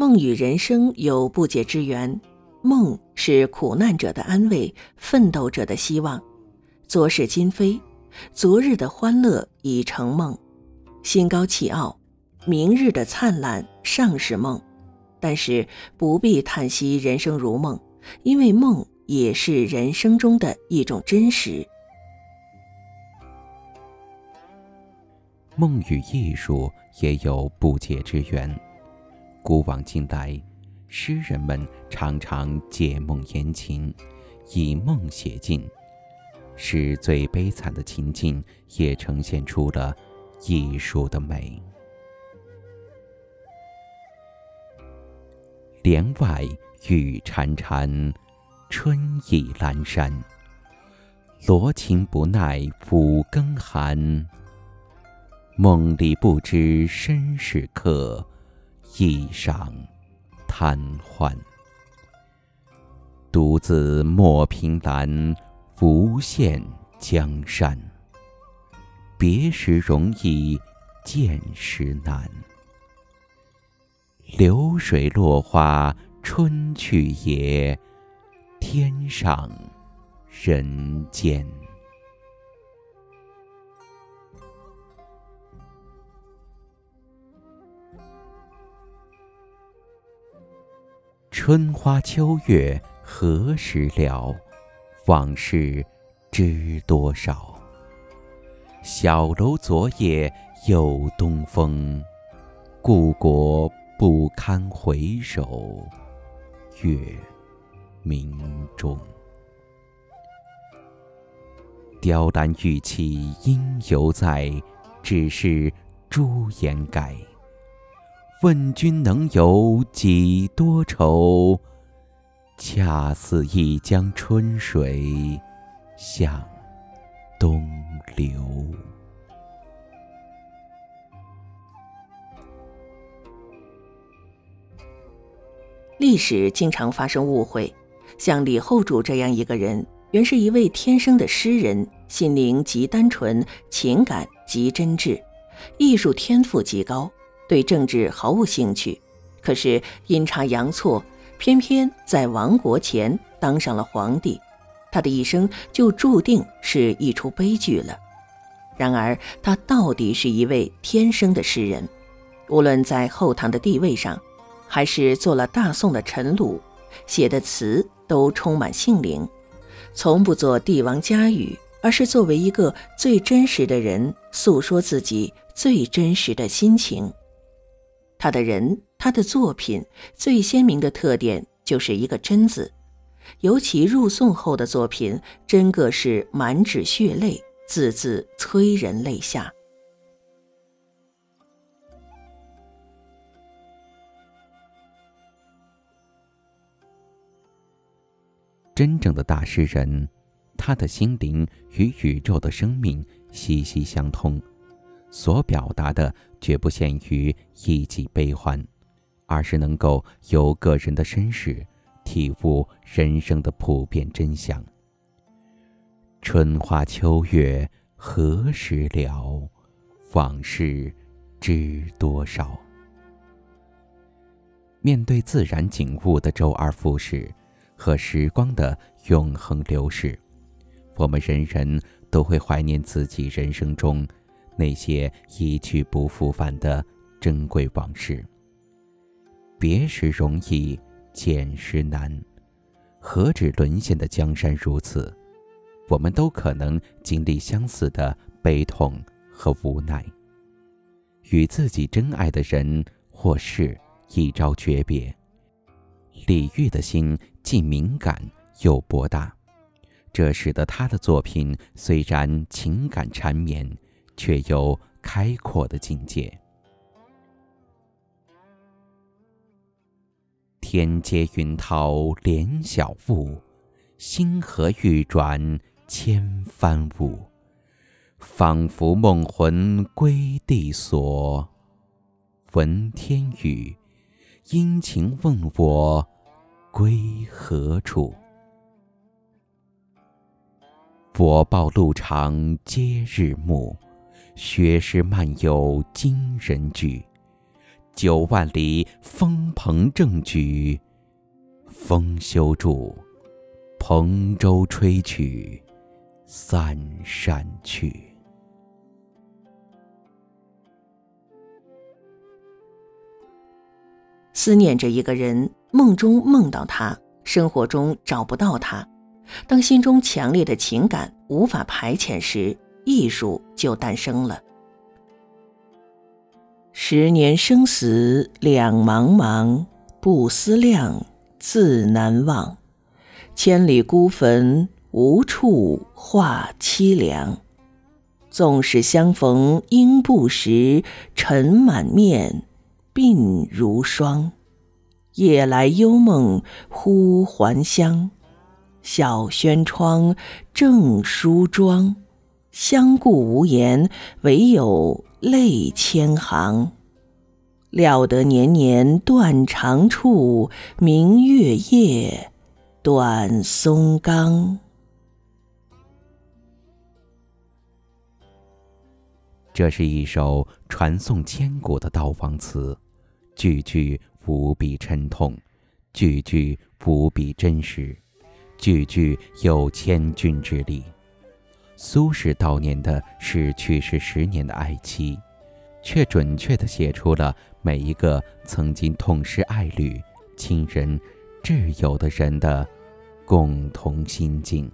梦与人生有不解之缘，梦是苦难者的安慰，奋斗者的希望。昨是今非，昨日的欢乐已成梦，心高气傲；明日的灿烂尚是梦。但是不必叹息人生如梦，因为梦也是人生中的一种真实。梦与艺术也有不解之缘。古往今来，诗人们常常借梦言情，以梦写尽，使最悲惨的情境也呈现出了艺术的美。帘外雨潺潺，春意阑珊。罗衾不耐五更寒，梦里不知身是客。一晌贪欢，独自莫凭栏，无限江山。别时容易见时难。流水落花春去也，天上人间。春花秋月何时了？往事知多少？小楼昨夜又东风，故国不堪回首月明中。雕栏玉砌应犹在，只是朱颜改。问君能有几多愁？恰似一江春水向东流。历史经常发生误会，像李后主这样一个人，原是一位天生的诗人，心灵极单纯，情感极真挚，艺术天赋极高。对政治毫无兴趣，可是阴差阳错，偏偏在亡国前当上了皇帝，他的一生就注定是一出悲剧了。然而，他到底是一位天生的诗人，无论在后唐的地位上，还是做了大宋的臣虏，写的词都充满性灵，从不做帝王佳语，而是作为一个最真实的人，诉说自己最真实的心情。他的人，他的作品最鲜明的特点就是一个“真”字，尤其入宋后的作品，真个是满纸血泪，字字催人泪下。真正的大诗人，他的心灵与宇宙的生命息息相通。所表达的绝不限于一己悲欢，而是能够由个人的身世体悟人生的普遍真相。春花秋月何时了？往事知多少？面对自然景物的周而复始和时光的永恒流逝，我们人人都会怀念自己人生中。那些一去不复返的珍贵往事。别时容易见时难，何止沦陷的江山如此？我们都可能经历相似的悲痛和无奈，与自己真爱的人或事一朝诀别。李煜的心既敏感又博大，这使得他的作品虽然情感缠绵。却有开阔的境界。天阶云涛连晓雾，星河欲转千帆舞。仿佛梦魂归地所，闻天语，殷勤问我归何处？我报路长皆日暮。学诗漫有惊人句，九万里，风鹏正举。风休住，蓬舟吹去，三山去。思念着一个人，梦中梦到他，生活中找不到他。当心中强烈的情感无法排遣时，艺术就诞生了。十年生死两茫茫，不思量，自难忘。千里孤坟，无处话凄凉。纵使相逢应不识，尘满面，鬓如霜。夜来幽梦忽还乡。小轩窗，正梳妆，相顾无言，唯有泪千行。料得年年断肠处，明月夜，短松冈。这是一首传颂千古的悼亡词，句句无比沉痛，句句无比真实。句句有千钧之力。苏轼悼念的是去世十年的爱妻，却准确地写出了每一个曾经痛失爱侣、亲人、挚友的人的共同心境。